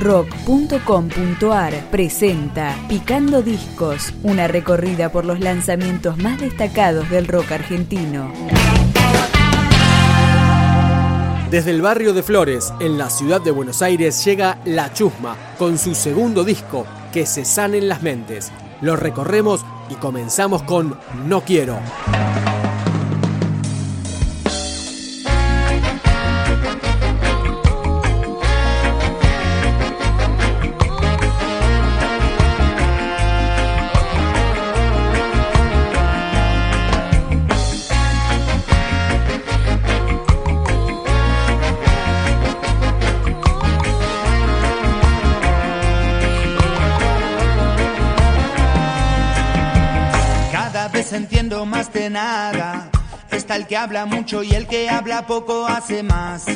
rock.com.ar presenta Picando Discos, una recorrida por los lanzamientos más destacados del rock argentino. Desde el barrio de Flores, en la ciudad de Buenos Aires, llega La Chusma con su segundo disco, Que se sanen las mentes. Lo recorremos y comenzamos con No quiero. El que habla mucho y el que habla poco hace más.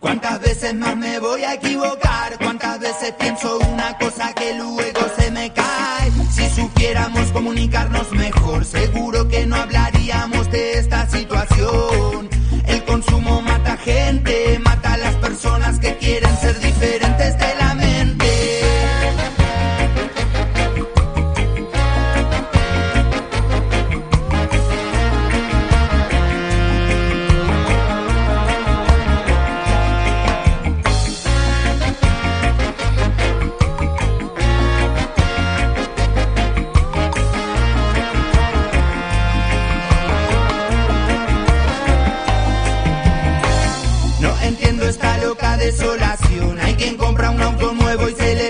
¿Cuántas veces más me voy a equivocar? ¿Cuántas veces pienso una cosa que luego se me cae? Si supiéramos comunicarnos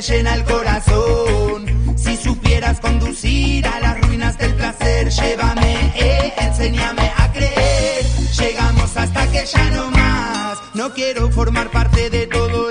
llena el corazón. Si supieras conducir a las ruinas del placer, llévame, eh, enséñame a creer. Llegamos hasta que ya no más. No quiero formar parte de todo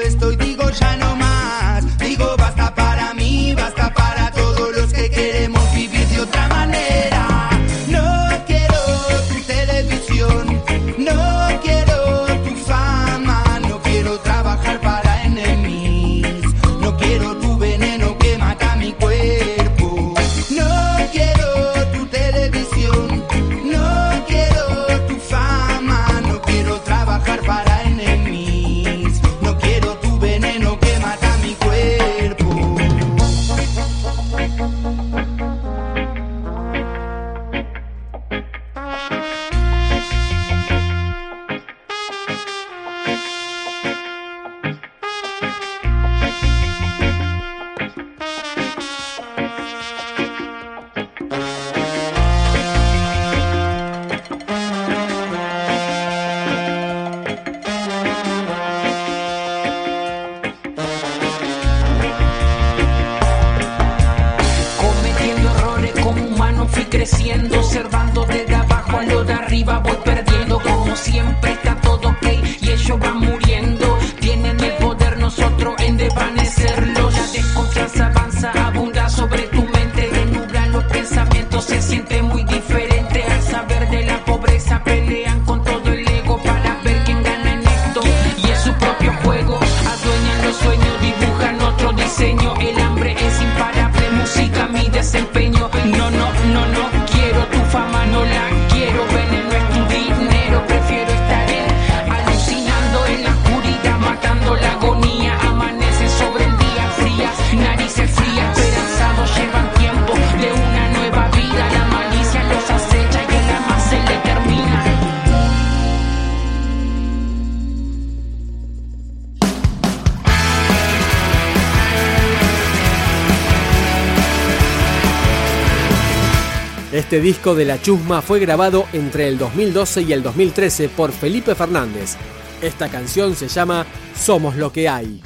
Este disco de La Chusma fue grabado entre el 2012 y el 2013 por Felipe Fernández. Esta canción se llama Somos lo que hay.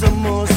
Somos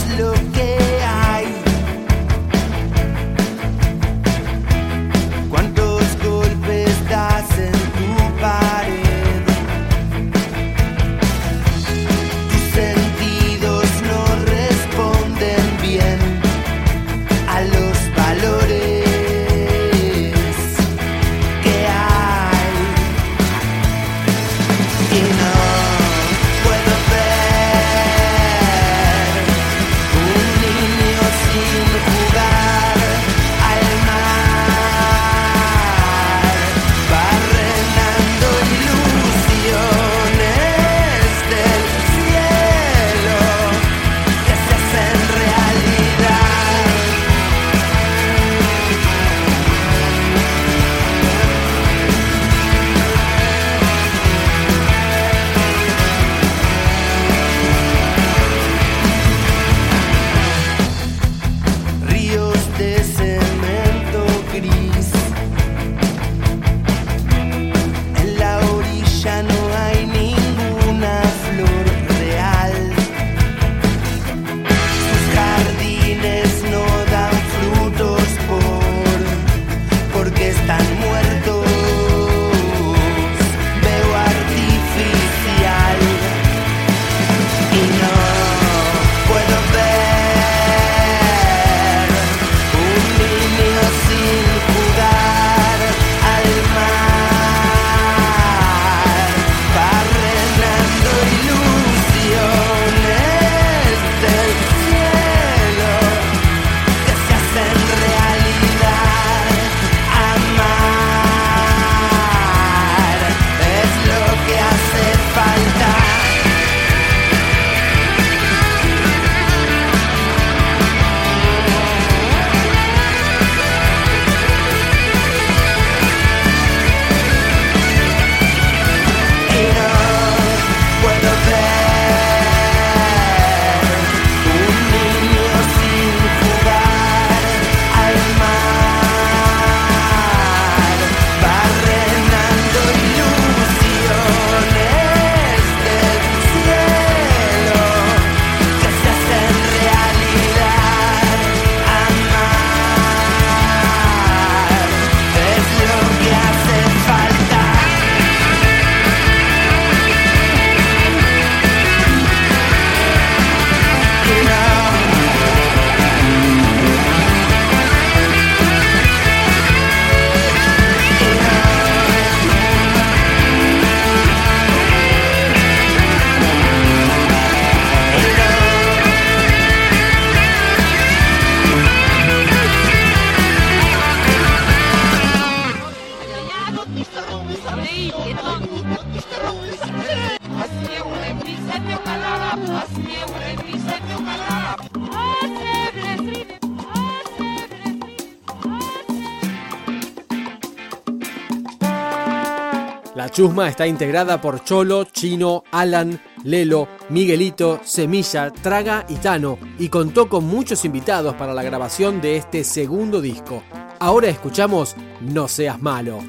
chusma está integrada por Cholo, Chino, Alan, Lelo, Miguelito, Semilla, Traga y Tano y contó con muchos invitados para la grabación de este segundo disco. Ahora escuchamos No seas malo.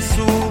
penso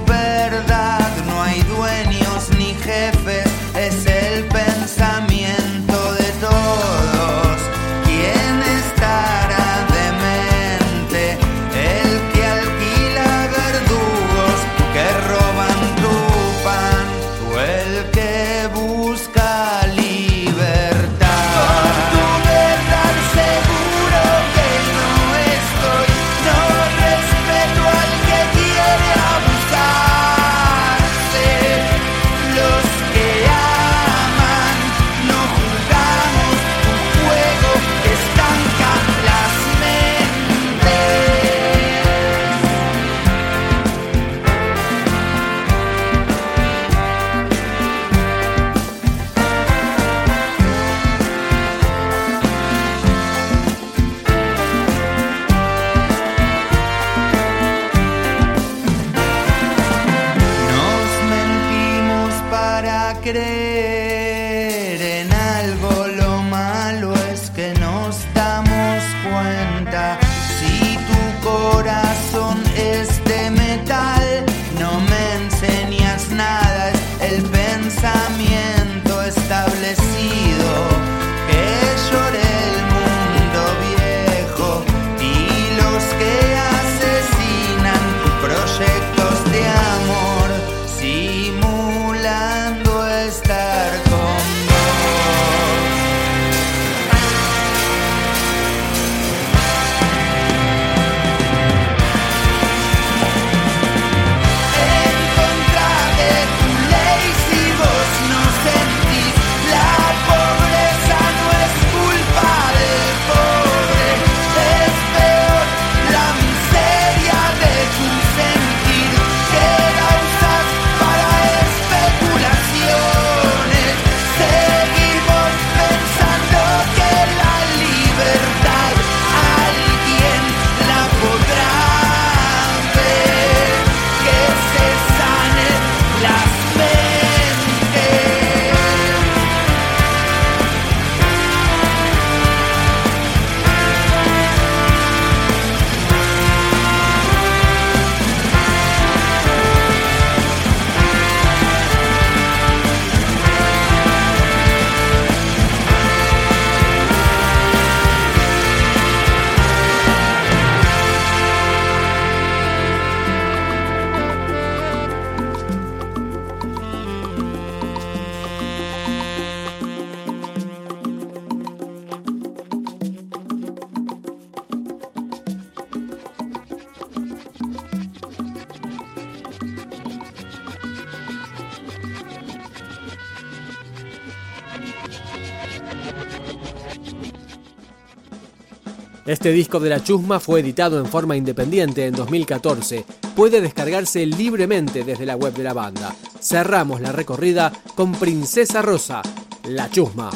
querer. Este disco de la Chusma fue editado en forma independiente en 2014. Puede descargarse libremente desde la web de la banda. Cerramos la recorrida con Princesa Rosa, La Chusma.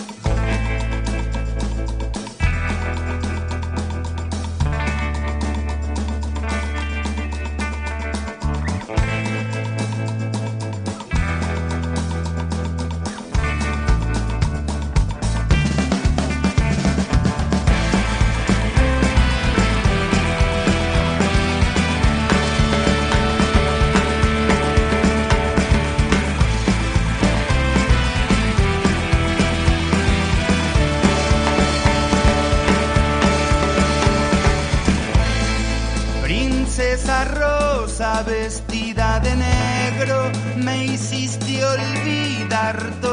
Olvidar todo.